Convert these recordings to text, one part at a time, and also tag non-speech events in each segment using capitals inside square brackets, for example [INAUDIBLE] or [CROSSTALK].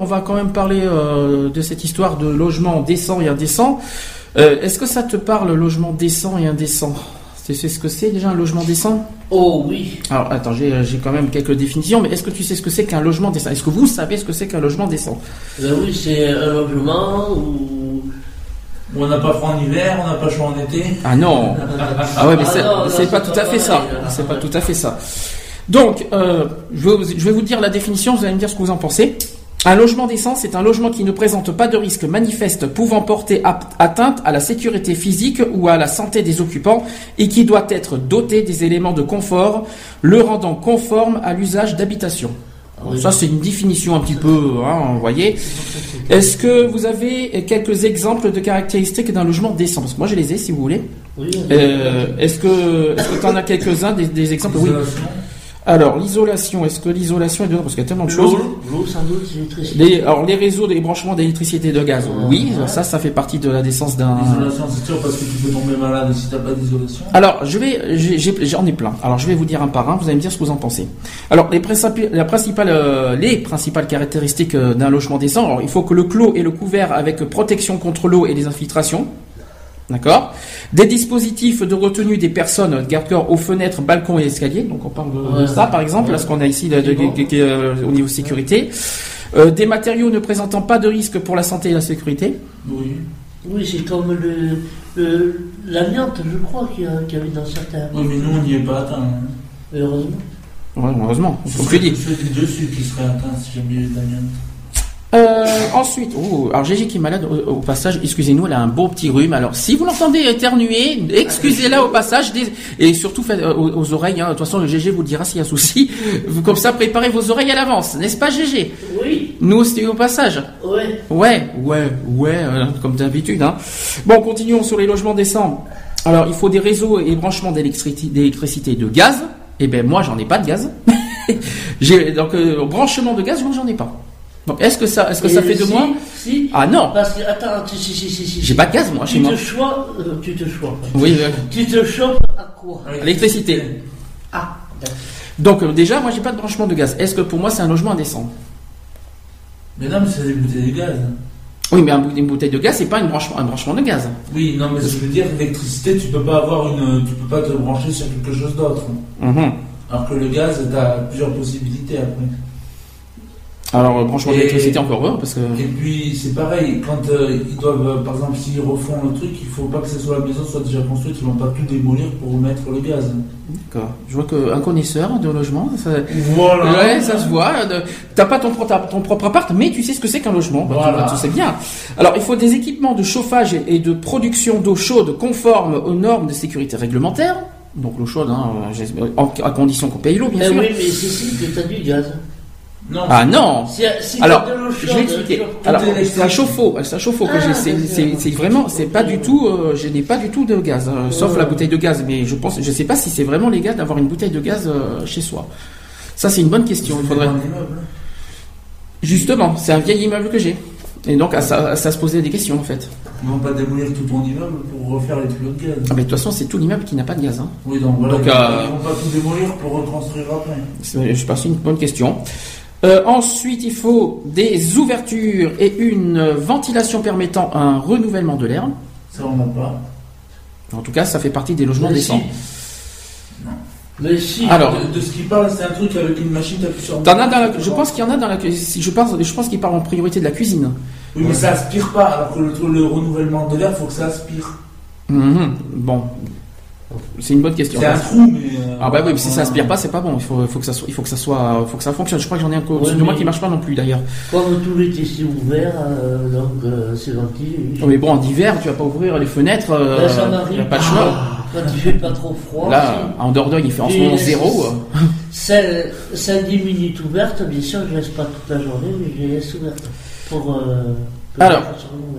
On va quand même parler euh, de cette histoire de logement décent et indécent. Euh, Est-ce que ça te parle, logement décent et indécent? Tu sais ce que c'est déjà un logement décent? Oh oui. Alors attends, j'ai j'ai quand même quelques définitions, mais est-ce que tu sais ce que c'est qu'un logement décent? Est-ce que vous savez ce que c'est qu'un logement décent? Ben oui, c'est un logement où. On n'a pas froid en hiver, on n'a pas chaud en été. Ah non Ah ouais, mais Ah c'est pas tout à fait ça. pareil. C'est pas tout à fait ça. Donc, euh, je, vais, vous- je vais vous dire la définition, vous allez me dire ce que vous en pensez. Un logement décent, c'est un logement qui ne présente pas de risque manifeste pouvant porter atteinte à la sécurité physique ou à la santé des occupants et qui doit être doté des éléments de confort, le rendant conforme à l'usage d'habitation. Ça, c'est une définition un petit peu, hein, vous voyez. Est-ce que vous avez quelques exemples de caractéristiques d'un logement décent? Parce que moi, je les ai, si vous voulez. Oui, Euh, est-ce que tu en as quelques-uns des, des exemples? Oui. Alors l'isolation, est-ce que l'isolation est dedans? Parce qu'il y a tellement de choses. L'eau, sans doute, l'électricité. Les, alors les réseaux, les branchements d'électricité et de gaz, oui, ça, ça fait partie de la décence d'un. L'isolation, c'est sûr, parce que tu peux tomber malade si t'as pas d'isolation. Alors, je vais, j'ai- j'ai- j'en ai plein. Alors, je vais vous dire un par un. Vous allez me dire ce que vous en pensez. Alors, les principales, la principale, euh, les principales caractéristiques euh, d'un logement décent. Alors, il faut que le clos et le couvert avec protection contre l'eau et les infiltrations. D'accord. Des dispositifs de retenue des personnes, garde-corps aux fenêtres, balcons et escaliers. Donc, on parle de, Ouais. ça, par exemple, là, ce qu'on a ici de- de- de- de- euh, au niveau sécurité. Euh, des matériaux ne présentant pas de risque pour la santé et la sécurité. Oui. Oui, c'est comme le, le- l'amiante, je crois, qu'il y, a- qu'il y avait dans certains. Oui, mais nous, on n'y est pas atteint. hein. Heureusement. Ouais, heureusement, Ce serait ceux qui- dessus qui seraient atteints si jamais il y avait de l'amiante. Euh, ensuite, oh, alors Gégé qui est malade au, au passage, excusez-nous, elle a un beau petit rhume. Alors si vous l'entendez éternuer, excusez-la au passage des- et surtout faites, euh, aux, aux oreilles. hein. De toute façon, le Gégé vous dira s'il y a un souci. [LAUGHS] Vous, comme ça, préparez vos oreilles à l'avance, n'est-ce pas Gégé? Oui, Nous aussi au passage. ouais. Ouais, ouais, ouais, euh, comme d'habitude. Hein. Bon, continuons sur les logements décents. Alors, il faut des réseaux et branchements d'électricité et de gaz. Eh ben moi, j'en ai pas de gaz. [LAUGHS] Donc branchement de gaz, moi j'en ai pas. Donc, est-ce que ça, est-ce que ça fait de moi Si. Ah non, Parce que, attends, si, si, si, si. si. j'ai pas de gaz moi chez Tu moi. te choix, euh, tu te choix. Oui, euh, Tu te chopes à quoi? L'électricité. Ah, d'accord. Donc euh, déjà, moi j'ai pas de branchement de gaz. Est-ce que pour moi c'est un logement indécent? Mais non, mais c'est des bouteilles de gaz. Oui, mais une bouteille de gaz, c'est pas une branchement, un branchement de gaz. Oui, non, mais je veux dire, l'électricité, tu peux pas avoir une, tu peux pas te brancher sur quelque chose d'autre. Mhm. Alors que le gaz, t'as plusieurs possibilités après. Alors branchement d'électricité encore heureux parce que. Et puis c'est pareil, quand euh, ils doivent, euh, par exemple, s'ils refont le truc, il faut pas que ce soit la maison soit déjà construite, ils vont pas tout démolir pour remettre le gaz. D'accord. Je vois qu'un connaisseur de logement, ça, Voilà. Ouais, ça se voit. Euh, T'as pas ton, propre- ton propre appart, mais tu sais ce que c'est qu'un logement. Bah, tu- Voilà. tu, sais bien. Alors, il faut des équipements de chauffage et- de production d'eau chaude conformes aux normes de sécurité réglementaires. Donc l'eau chaude, hein, à condition qu'on paye l'eau, bien Eh sûr. oui, mais Cécile, que t'as du gaz. Non. Ah non Alors, je vais expliquer. Alors, est c'est un chauffe-eau, c'est un chauffe-eau Ah. C'est- vraiment, c'est pas du tout. euh, je n'ai pas du tout de gaz, euh, sauf la bouteille de gaz. Mais je pense, je sais pas si c'est vraiment légal d'avoir une bouteille de gaz euh, chez soi. Ça, c'est une bonne question. Il faudrait. immeuble. Justement, c'est un vieil immeuble que j'ai. Et donc, à ça, à ça se posait des questions en fait. Ils vont pas démolir tout ton immeuble pour refaire les tuyaux de gaz. Ah, mais de toute façon, c'est tout l'immeuble qui n'a pas de gaz. Hein. Oui, donc voilà, Donc, ils, euh, vont pas tout démolir pour reconstruire après. Je pense que c'est une bonne question. Euh, ensuite, il faut des ouvertures et une ventilation permettant un renouvellement de l'air. Ça, on n'a pas. En tout cas, ça fait partie des logements décents. Si. Alors, De, de ce qu'il parle, c'est un truc avec une machine, t'appuies sur. T'en as dans la- je pense qu'il y en a dans la cuisine. Je pense, je pense qu'il parle en priorité de la cuisine. Oui, mais ça aspire pas. Alors que le, le renouvellement de l'air, faut que ça aspire. Mhm. Bon, c'est une bonne question. C'est un trou, mais. euh, Ah bah oui, mais si ça aspire pas, c'est pas bon. Il faut, il faut que ça soit, il faut que ça soit, faut que ça fonctionne. Je crois que j'en ai un co- Ouais, de moi qui marche pas non plus d'ailleurs. Comme tout l'été c'est ouvert, euh, donc euh, c'est ventilé. Oh, mais bon, en hiver, tu vas pas ouvrir les fenêtres. Là, ça y m'arrive. a pas de choix. Ah, Quand il fait pas trop froid. Là, en Dordogne, il fait en ce moment c'est- zéro. Celle, celle 10 minutes ouverte, bien sûr, je laisse pas toute la journée, mais je les laisse ouvertes. pour. Euh, Alors,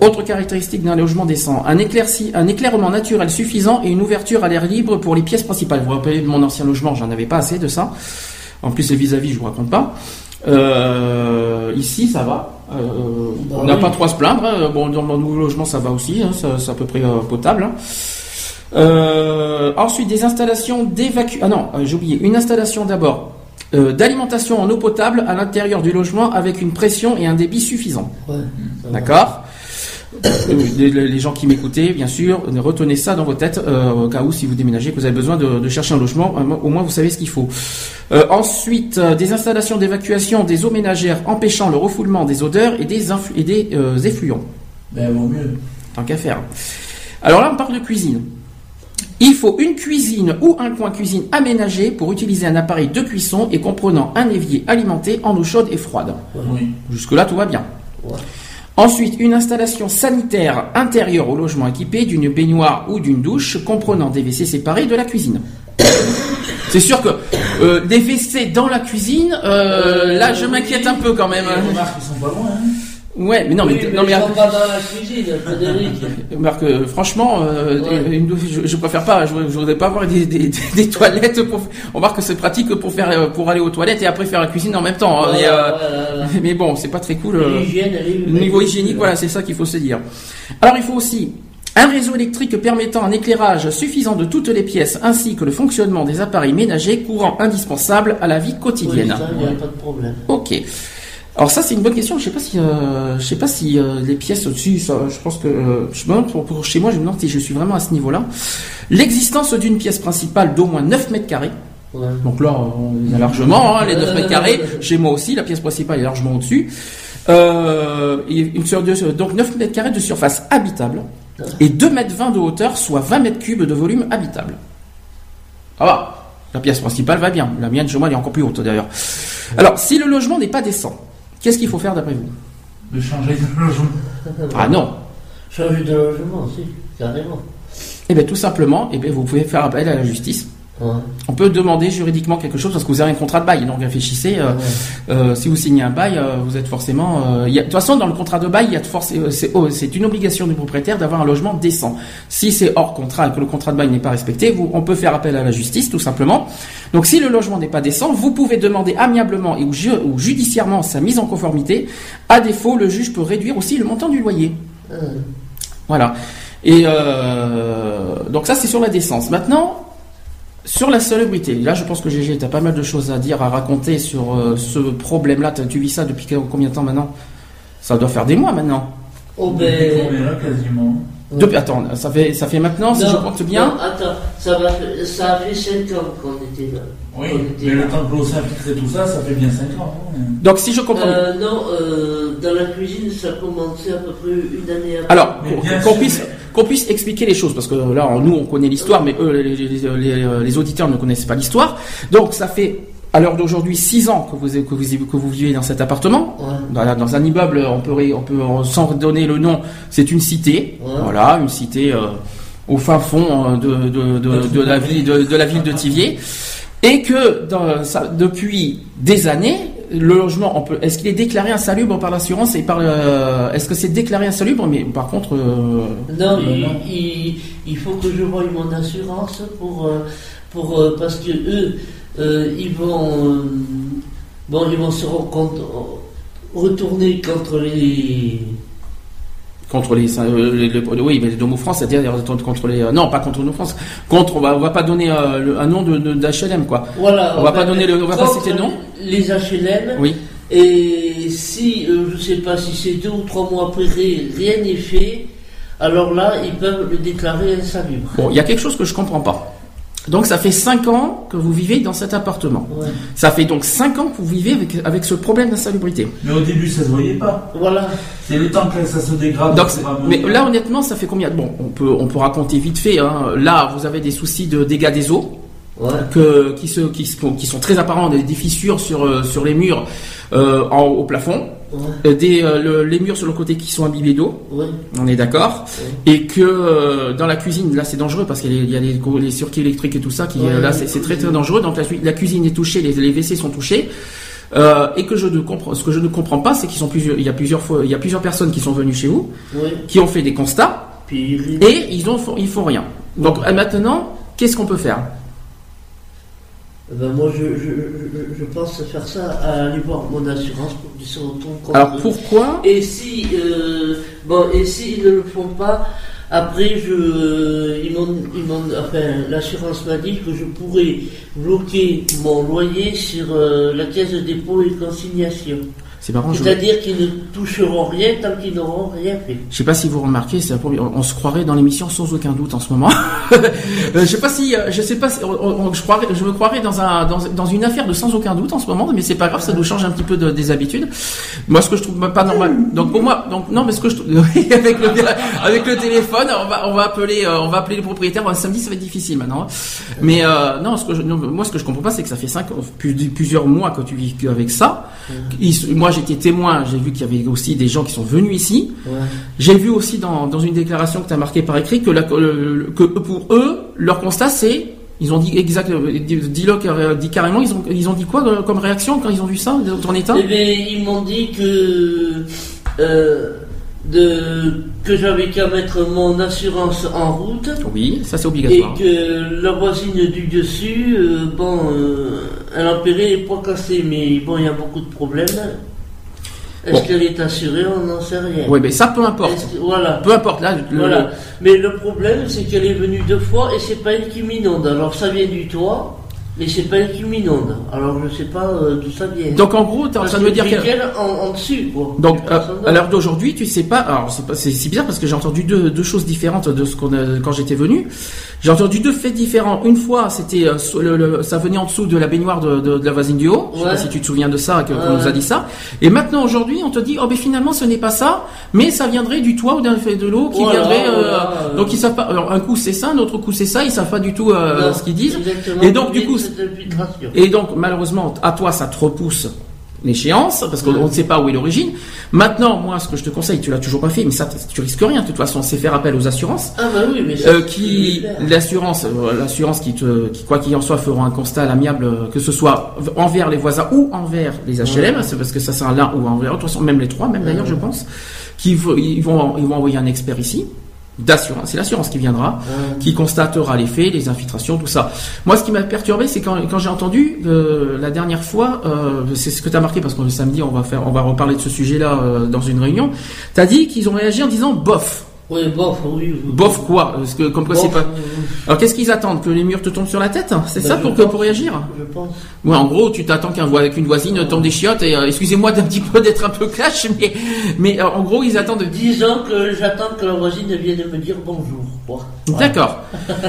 Autre caractéristique d'un logement décent, un, éclairci, un éclairement naturel suffisant et une ouverture à l'air libre pour les pièces principales. Vous vous rappelez de mon ancien logement, j'en avais pas assez de ça. En plus, les vis-à-vis, je vous raconte pas. Euh, ici, ça va. Euh, Bah on n'a oui. pas trop à se plaindre. hein. Bon, dans mon nouveau logement, ça va aussi. hein. C'est à peu près euh, potable. hein. Euh, ensuite, des installations d'évacuation. Ah non, euh, j'ai oublié. Une installation d'abord euh, d'alimentation en eau potable à l'intérieur du logement avec une pression et un débit suffisant. Ouais. D'accord Euh, les, les gens qui m'écoutaient, bien sûr, retenez ça dans vos têtes euh, au cas où si vous déménagez, que vous avez besoin de, de chercher un logement, au moins vous savez ce qu'il faut. Euh, ensuite, des installations d'évacuation des eaux ménagères empêchant le refoulement des odeurs et des, influ- et des effluents. Ben, vaut mieux. Tant qu'à faire. Alors là, on parle de cuisine. Il faut une cuisine ou un coin cuisine aménagé pour utiliser un appareil de cuisson et comprenant un évier alimenté en eau chaude et froide. Oui. Jusque-là, tout va bien. Ouais. Ensuite, une installation sanitaire intérieure au logement équipé d'une baignoire ou d'une douche comprenant des WC séparés de la cuisine. [COUGHS] C'est sûr que euh, des WC dans la cuisine, euh, là je m'inquiète un peu quand même. Les remarques, ils sont pas loin. Hein. Ouais, mais non, mais, Oui, non, mais sont pas dans la cuisine, Frédéric. [LAUGHS] Marc, euh, franchement, euh, Ouais. une douche, je, je préfère pas. Je, je voudrais pas avoir des, des, des- [LAUGHS] des toilettes. Pour, on remarque que c'est pratique pour faire euh, pour aller aux toilettes et après faire la cuisine en même temps. hein, [LAUGHS] mais, euh, voilà, bon, c'est pas très cool. Le niveau hygiénique, voilà, c'est ça qu'il faut se dire. Alors, il faut aussi un réseau électrique permettant un éclairage suffisant de toutes les pièces, ainsi que le fonctionnement des appareils ménagers courant indispensable à la vie Oui, quotidienne. ça, il n'y a pas de problème. Ok. Alors ça c'est une bonne question. Je sais pas si, euh, je sais pas si euh, les pièces au-dessus, je pense que euh, je me demande pour, pour chez moi, je me demande si je suis vraiment à ce niveau-là. L'existence d'une pièce principale d'au moins 9 mètres carrés. Ouais. Donc là, on a largement hein, les 9 mètres carrés. Chez moi aussi, la pièce principale est largement au-dessus. Et une sur deux- donc 9 mètres carrés de surface habitable et 2 mètres 20 de hauteur, soit 20 mètres cubes de volume habitable. Ça va. La pièce principale va bien. La mienne, chez moi, elle est encore plus haute d'ailleurs. Alors, si le logement n'est pas décent, qu'est-ce qu'il faut faire d'après vous De changer de logement. Ah non. Changer de logement, si, carrément. Eh bien, tout simplement, eh bien, vous pouvez faire appel à la justice. Ouais. On peut demander juridiquement quelque chose parce que vous avez un contrat de bail. Donc réfléchissez. euh, Ouais. euh, si vous signez un bail, euh, vous êtes forcément. il y a- de toute façon, dans le contrat de bail, il y a C'est oh, c'est une obligation du propriétaire d'avoir un logement décent. Si c'est hors contrat et que le contrat de bail n'est pas respecté, vous, on peut faire appel à la justice, tout simplement. Donc, si le logement n'est pas décent, vous pouvez demander amiablement et ou, ju- ou judiciairement sa mise en conformité. À défaut, le juge peut réduire aussi le montant du loyer. Voilà. Et donc ça, c'est sur la décence. Maintenant, sur la salubrité. Là, je pense que GG, tu as pas mal de choses à dire, à raconter sur euh, ce problème-là. T'as- Tu vis ça depuis combien de temps maintenant? Ça doit faire des mois maintenant. Oh Depuis ben. là, quasiment? Depuis, attends, ça fait, ça fait maintenant, si Non, je compte bien. non, attends, ça, va, ça a fait 5 ans qu'on était là. Oui, On était mais là. le temps que l'eau s'infiltre et tout ça, ça fait bien 5 ans. hein. Donc, si je comprends bien. Euh, non, euh, dans la cuisine, ça a commencé à peu près une année après. Alors, qu'on- puisse, mais- qu'on puisse expliquer les choses, parce que là, nous, on connaît l'histoire, mais eux, les, les- les- les auditeurs ne connaissent pas l'histoire. Donc, ça fait, à l'heure d'aujourd'hui, six ans que vous, que vous, que vous vivez dans cet appartement. Ouais. Dans, dans un immeuble, on peut, ré- on peut, sans donner le nom, c'est une cité. Ouais. Voilà, une cité euh, au fin fond euh, de, de, de, de la ville de, la ville de Thiviers. Et que dans, ça, depuis des années, le logement, on peut, est-ce qu'il est déclaré insalubre par l'assurance et par le, est-ce que c'est déclaré insalubre Mais par contre, euh, Non, Euh, il, non. il- il faut que je voie mon assurance pour, euh, pour euh, parce que eux, euh, ils vont, euh, bon, ils vont se retourner contre les. Contre les, euh, les- les- oui, mais les Domo France, c'est-à-dire contre les, euh, non, pas contre nos France, contre, on va, on va pas donner euh, un nom de, d'HLM, quoi. Voilà. On va pas donner le- on va pas citer le nom Les HLM. Oui. Et si, euh, je sais pas si c'est deux ou trois mois après, rien n'est fait, alors là, ils peuvent le déclarer insalubre. Bon, il y a quelque chose que je comprends pas. Donc ça fait 5 ans que vous vivez dans cet appartement. Ouais. Ça fait donc 5 ans que vous vivez avec, avec ce problème d'insalubrité. Mais au début, ça se voyait pas. Voilà. C'est le temps que ça se dégrade. Donc, mais là honnêtement, ça fait combien Bon, on peut, on peut raconter vite fait. Hein. Là, vous avez des soucis de dégâts des eaux Ouais. que, qui, se, qui, qui sont très apparents, des, des fissures sur, euh, sur les murs euh, en, au plafond, Ouais. Euh, des, euh, le- les murs sur le côté qui sont imbibés d'eau. Ouais. On est d'accord. Et que euh, dans la cuisine, là c'est dangereux parce qu'il y a les- les, circuits électriques et tout ça qui là c'est très très dangereux. Donc la, cu- la cuisine est touchée, les, les WC sont touchés. Euh, et que je ne comprends, ce que je ne comprends pas, c'est qu'ils sont plusieurs, il y a plusieurs fois, il y a plusieurs personnes qui sont venues chez vous, qui ont fait des constats, Puis et ils ont, ils font rien. Donc maintenant, qu'est-ce qu'on peut faire? Ben, moi, je, je, je, je pense faire ça à aller voir mon assurance pour qu'ils se retournent contre Alors pourquoi Et si, euh, bon, et s'ils ne le font pas, après, je, ils m'ont, ils m'ont, enfin, l'assurance m'a dit que je pourrais bloquer mon loyer sur euh, la caisse de dépôt et consignation. C'est marrant. Je, C'est-à-dire qu'ils ne toucheront rien tant qu'ils n'auront rien fait. je sais pas si vous remarquez, c'est la on, on se croirait dans l'émission sans aucun doute en ce moment. [LAUGHS] Euh, je sais pas si, euh, je sais pas, si, on- on- je croirais, je me croirais dans un, dans, dans une affaire de sans aucun doute en ce moment, mais c'est pas grave, ça nous change un petit peu de- des habitudes. Moi, ce que je trouve pas normal. Donc pour moi, donc non, mais ce que je trouve, [LAUGHS] avec le, avec le téléphone, on va, on va appeler, euh, on va appeler le propriétaire. Bon, samedi, ça va être difficile maintenant. Mais euh, non, ce que je, non, moi, ce que je comprends pas, c'est que ça fait cinq, plus- plusieurs mois que tu vis avec ça. Ils- moi, j'étais témoin, j'ai vu qu'il y avait aussi des gens qui sont venus ici. Ouais. J'ai vu aussi dans, dans une déclaration que tu as marquée par écrit que, la- le- que pour eux, leur constat c'est, ils ont dit exact, dit, dit-le car- dit carrément, ils ont, ils ont dit quoi euh, comme réaction quand ils ont vu ça, ton état? Eh bien, ils m'ont dit que, euh, de, que j'avais qu'à mettre mon assurance en route. Oui, ça c'est Et obligatoire. que la voisine du dessus, euh, bon, euh, elle a les poids cassés, mais bon, il y a beaucoup de problèmes. Est-ce Bon. qu'elle est assurée On n'en sait rien. Oui, mais ça peu importe. Que- voilà. Peu importe, là, le- voilà. Mais le problème, c'est qu'elle est venue deux fois et c'est pas elle qui m'inonde. Alors ça vient du toit, mais c'est pas elle qui m'inonde. Alors je sais pas euh, d'où ça vient. donc en gros, tu es en train de me dire qu'elle en, en dessus, quoi. Donc, euh, à l'heure d'aujourd'hui, tu sais pas. Alors, c'est c'est bizarre parce que j'ai entendu deux, deux choses différentes de ce qu'on a quand j'étais venu. J'ai entendu deux faits différents. Une fois, c'était euh, ça venait en dessous de la baignoire de, de- de la voisine du haut. Je sais pas si tu te souviens de ça, qu'on nous a dit ça. Et maintenant, aujourd'hui, on te dit, oh ben finalement, ce n'est pas ça, mais ça viendrait du toit ou d'un fait de l'eau qui Voilà, viendrait. voilà, euh. donc ils savent pas. Alors, un coup c'est ça, un autre coup c'est ça. Ils savent pas du tout Non, ce qu'ils disent. Et donc, du coup, Et donc, malheureusement, à toi, ça te repousse l'échéance, parce qu'on ne sait pas où est l'origine. Maintenant, moi, ce que je te conseille, tu l'as toujours pas fait, mais ça, tu risques rien, de toute façon, c'est faire appel aux assurances. Ah bah oui, mais ça, Euh, qui l'assurance euh, l'assurance qui te qui quoi qu'il en soit feront un constat à l'amiable euh, que ce soit envers les voisins ou envers les HLM c'est parce que ça sert l'un ou envers l'autre. De toute façon même les trois même d'ailleurs je pense qui vont ils vont ils vont envoyer un expert ici d'assurance c'est l'assurance qui viendra Ouais. qui constatera les faits, les infiltrations, tout ça. Moi, ce qui m'a perturbé, c'est quand, quand j'ai entendu euh, la dernière fois, euh, c'est ce que tu as marqué parce que le samedi, on va faire, on va reparler de ce sujet-là euh, dans une réunion. Tu as dit qu'ils ont réagi en disant bof. Oui, bof, oui. Bof quoi Parce que comme quoi Bof, c'est pas. euh, Alors qu'est-ce qu'ils attendent Que les murs te tombent sur la tête? C'est bah, ça pour que pour réagir? Je pense. Ouais, en gros, tu t'attends qu'un vo- qu'une voisine tombe des chiottes et euh, excusez-moi d'un petit peu d'être un peu clash, mais mais euh, en gros ils attendent. Disons que j'attends que la voisine vienne me dire bonjour. quoi. D'accord.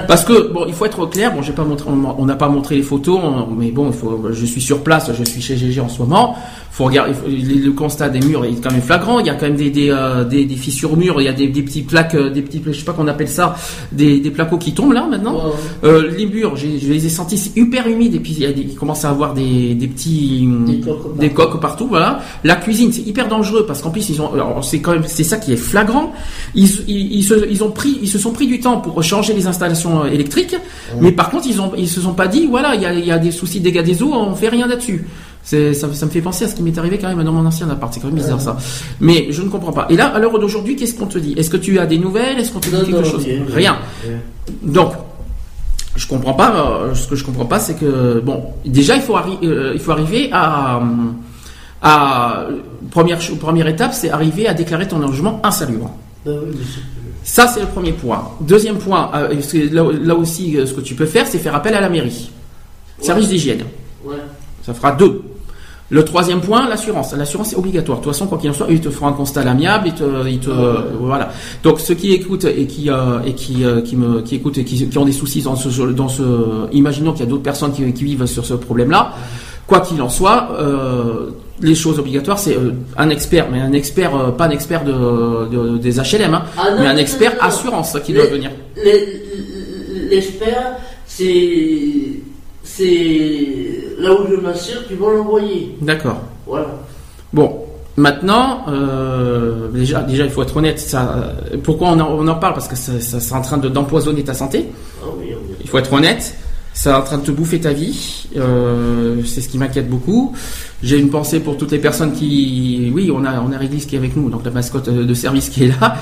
Parce que bon, il faut être clair. Bon, j'ai pas montré, on n'a pas montré les photos, mais bon, il faut. Je suis sur place, je suis chez GG en ce moment. Faut regarder. il faut- le, le constat des murs est quand même flagrant. Il y a quand même des des, euh, des, des fissures au mur. Il y a des, des petites plaques, euh, des petits, je sais pas qu'on appelle ça, des, des placos qui tombent là maintenant. Ouais, ouais. Euh, les murs, je les ai sentis c'est hyper humides et puis il, y a des, il commence à avoir des, des petits Des coques des partout. coques partout. Voilà. La cuisine, c'est hyper dangereux parce qu'en plus ils ont, c'est quand même c'est ça qui est flagrant. Ils, ils, ils se, ils ont pris, ils se sont pris du temps pour changer les installations euh, électriques, mais par contre ils ont, ils se sont pas dit voilà il y a, il y a des soucis de dégâts des eaux, on fait rien là-dessus. Ça, ça me fait penser à ce qui m'est arrivé quand même dans mon ancien appart. C'est quand même bizarre ça. Mais je ne comprends pas. Et là, à l'heure d'aujourd'hui, qu'est-ce qu'on te dit? Est-ce que tu as des nouvelles? Est-ce qu'on te dit Non, quelque non, chose? rien. Donc, je comprends pas. euh, ce que je comprends pas, c'est que bon, déjà il faut, arri- euh, il faut arriver à, à première première étape, c'est arriver à déclarer ton logement insalubre. Oui, mais c'est- Ça, c'est le premier point. Deuxième point, euh, là, aussi, euh, ce que tu peux faire, c'est faire appel à la mairie, service d'hygiène. Ouais. Ça fera deux. Le troisième point, l'assurance. L'assurance est obligatoire. De toute façon, quoi qu'il en soit, ils te feront un constat à l'amiable. Ils te, ils te, euh, voilà. Donc ceux qui écoutent et qui euh, et qui euh, qui me qui écoutent et qui, qui ont des soucis dans ce dans ce, imaginons qu'il y a d'autres personnes qui, qui vivent sur ce problème-là. Quoi qu'il en soit, euh, les choses obligatoires, c'est euh, un expert, mais un expert, euh, pas un expert de, de- des HLM, hein, Ah non, mais un expert non, non. assurance qui Les- doit venir. L'expert, c'est. C'est là où je m'assure qu'ils vont l'envoyer. D'accord. Voilà. Bon, maintenant, euh, déjà, déjà, il faut être honnête. Ça, pourquoi on en, on en parle? Parce que ça, ça, c'est en train de- d'empoisonner ta santé. Ah oui, oui. Il faut être honnête. C'est en train de te bouffer ta vie. Euh, c'est ce qui m'inquiète beaucoup. J'ai une pensée pour toutes les personnes qui, oui, on a on a Réglisse qui est avec nous, donc la mascotte de service qui est là.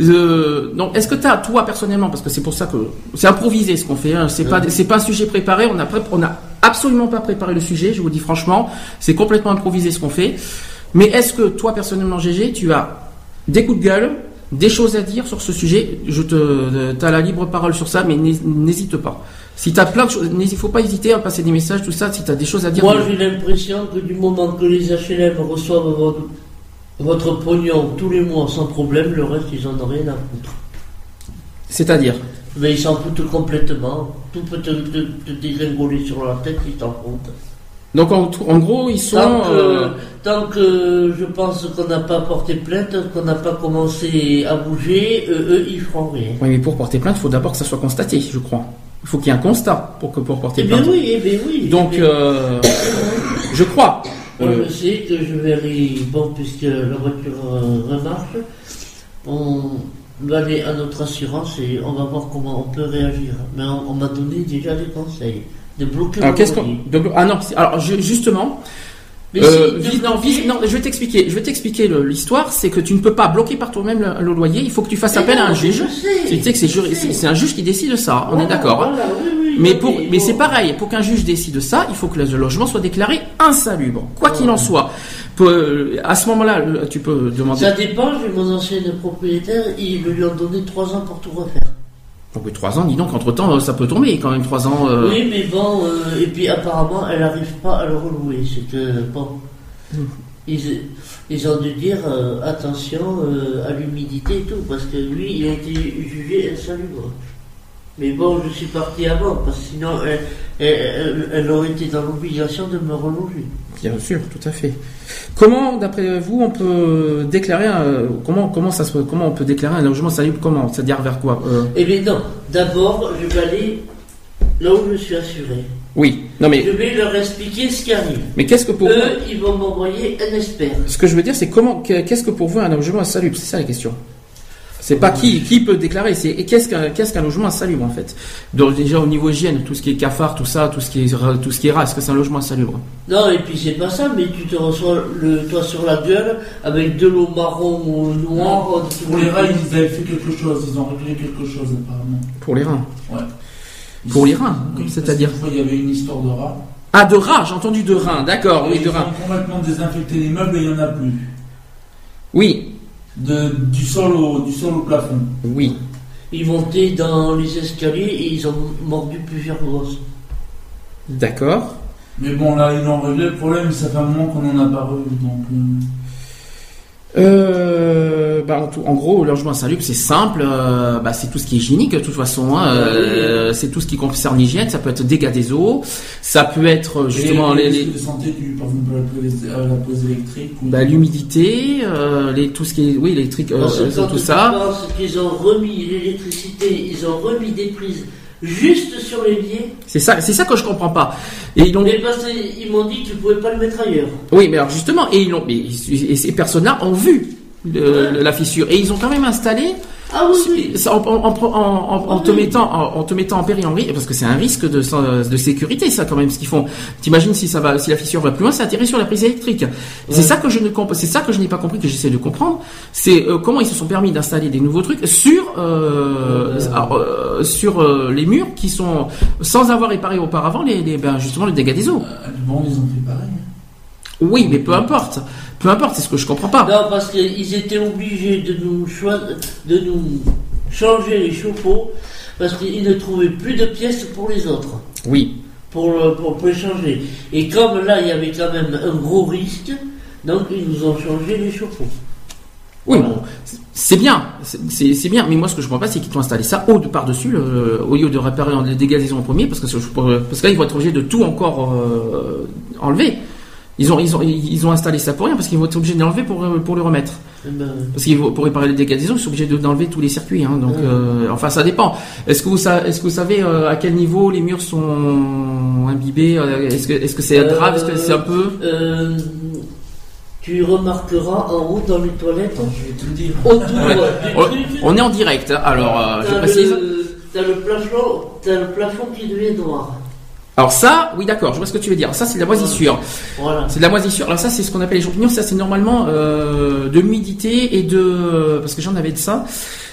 Euh, donc, est-ce que tu as toi personnellement, parce que c'est pour ça que c'est improvisé ce qu'on fait. Hein, c'est pas c'est pas un sujet préparé. On a pré- on a absolument pas préparé le sujet. Je vous dis franchement, c'est complètement improvisé ce qu'on fait. Mais est-ce que toi personnellement, GG, tu as des coups de gueule, des choses à dire sur ce sujet? Je te, t'as la libre parole sur ça, mais n'hé- n'hésite pas. Si t'as plein de choses, il faut pas hésiter à passer des messages, tout ça. Si t'as des choses à dire, Moi, j'ai l'impression que du moment que les HLM reçoivent votre, votre pognon tous les mois sans problème, le reste, ils en ont rien à foutre. c'est-à-dire. Mais ils s'en foutent complètement. Tout peut te, te, te dégringoler sur la tête, ils t'en foutent. Donc en, en gros, ils sont. Tant que, euh, tant que je pense qu'on n'a pas porté plainte, qu'on n'a pas commencé à bouger, euh, eux, ils feront rien. Oui, mais pour porter plainte, il faut d'abord que ça soit constaté, je crois. Il faut qu'il y ait un constat pour que pour porter Eh bien plainte. oui, eh bien oui. Donc, Eh bien, euh, je crois. Moi, je sais que je aller, bon, puisque la voiture euh, remarche, on va aller à notre assurance et on va voir comment on peut réagir. Mais on, on m'a donné déjà des conseils. De bloquer alors le qu'est-ce qu'on. de- Ah non, alors je- justement, Mais Euh, si, non, vis- non, je vais t'expliquer. Je vais t'expliquer l'histoire. C'est que tu ne peux pas bloquer par toi-même le, le loyer. Il faut que tu fasses Mais appel à un juge. je sais, Tu sais que c'est un juge qui décide de ça. On est Voilà, d'accord. hein. voilà, oui, oui, Mais pour, mais c'est pareil. Pour qu'un juge décide de ça, il faut que le logement soit déclaré insalubre, quoi qu'il en soit. Pour- euh, à ce moment-là, le- tu peux demander. Ça dépend, j'ai mon ancien propriétaire, ils lui ont donné trois ans pour tout refaire. Bout de trois ans, dis donc, entre temps, ça peut tomber quand même trois ans. euh, Oui, mais bon, euh, et puis apparemment, elle n'arrive pas à le relouer. C'est que, bon, ils, ils ont dû dire euh, attention euh, à l'humidité et tout, parce que lui, il a été jugé insalubre. Mais bon, je suis parti avant, parce que sinon, elle, elle, elle- elle aurait été dans l'obligation de me reloger. Bien sûr, tout à fait. Comment, d'après vous, on peut déclarer un, comment comment ça se comment on peut déclarer un logement salubre Comment C'est-à-dire vers quoi Euh, Eh bien non, d'abord, je vais aller là où je suis assuré. Oui. Non mais Je vais leur expliquer ce qui arrive. mais qu'est-ce que pour vous Eux, ils vont m'envoyer un expert. Ce que je veux dire, c'est comment qu'est-ce que pour vous un logement insalubre C'est ça la question. C'est pas qui qui peut déclarer, c'est et qu'est-ce qu'un qu'est-ce qu'un logement insalubre en fait? Donc déjà au niveau hygiène, tout ce qui est cafard, tout ça, tout ce qui est tout ce qui est rat, est-ce que c'est un logement insalubre? Non, et puis c'est pas ça, mais tu te reçois le toit sur la gueule avec de l'eau marron ou noire. de Pour les rats, ils avaient fait quelque chose, ils ont réglé quelque chose apparemment. Pour les reins. Ouais. Pour les reins, Oui, c'est-à-dire Il y avait une histoire de rats. Ah de rats, j'ai entendu de reins, d'accord, oui ils de reins. ont complètement désinfecté les meubles et il n'y en a plus. Oui, De, du, sol au, du sol au plafond. oui. Ils montaient dans les escaliers et ils ont mordu plusieurs grosses. D'accord. Mais bon, là, ils l'ont réglé. Le problème, ça fait un moment qu'on n'en a pas revu. Donc, euh, Euh, bah, en, tout- en gros, le logement insalubre, c'est simple. euh, bah, c'est tout ce qui est hygiénique, de toute façon. hein, euh, c'est tout ce qui concerne l'hygiène. Ça peut être dégâts des eaux. Ça peut être euh, justement et les, les les- risques de santé du, par exemple, la prise électrique. ou- bah, l'humidité, euh, les, tout ce qui est, oui, l'électrique, euh, tout tu ça. qu'ils ont remis l'électricité, ils ont remis des prises juste sur l'évier. C'est ça, c'est ça que je comprends pas. Et ils l'ont, Mais parce qu'ils m'ont dit qu'ils ne pouvaient pas le mettre ailleurs. oui, mais alors justement, et ils mais- et ces personnes-là ont vu le- le- la fissure et ils ont quand même installé Ah oui, en, en- en- en- en te mettant en, en te mettant en péril en risque parce que c'est un risque de, de sécurité ça quand même ce qu'ils font. T'imagines si ça va si la fissure va plus loin, ça atterrit sur la prise électrique. C'est ça que je ne c'est ça que je n'ai pas compris que j'essaie de comprendre. C'est euh, comment ils se sont permis d'installer des nouveaux trucs sur euh, Euh. alors, euh, sur euh, les murs qui sont sans avoir réparé auparavant les, les ben, justement le dégât des eaux. Euh, Bon, ils ont fait pareil. Oui, mais peu importe. Peu importe, c'est ce que je comprends pas. Non, parce qu'ils étaient obligés de nous, de changer les chauffe-eau parce qu'ils ne trouvaient plus de pièces pour les autres, Oui. pour, le- pour, pour les changer. Et comme là, il y avait quand même un gros risque, donc ils nous ont changé les chauffe-eau. Oui, bon, c'est bien, c'est- bien, mais moi ce que je comprends pas, c'est qu'ils t'ont installé ça au par-dessus, le- au lieu de réparer les dégâts en premier, parce que, parce que là ils vont être obligés de tout encore euh, enlever. Ils ont, ils, ont, ils ont installé ça pour rien, parce qu'ils vont être obligés de l'enlever pour, euh, pour le remettre. Eh ben, Parce qu'ils vont- pour réparer les dégâts des eaux, ils sont obligés de- d'enlever tous les circuits. Hein, donc, Ouais. euh, enfin, ça dépend. Est-ce que vous, est-ce que vous savez euh, à quel niveau les murs sont imbibés euh, Est-ce que est-ce que c'est Euh, grave Est-ce que c'est un peu? Euh, tu remarqueras en haut dans les toilettes, je vais te le dire. autour Ouais. du on, est en direct, hein, alors euh, je t'as précise. le, t'as le plafond, t'as le plafond qui devient noir. Alors ça, oui d'accord, je vois ce que tu veux dire. Ça c'est de la moisissure. Voilà. C'est de la moisissure. Alors ça c'est ce qu'on appelle les champignons. Ça c'est normalement euh, de l'humidité et de parce que j'en avais de ça,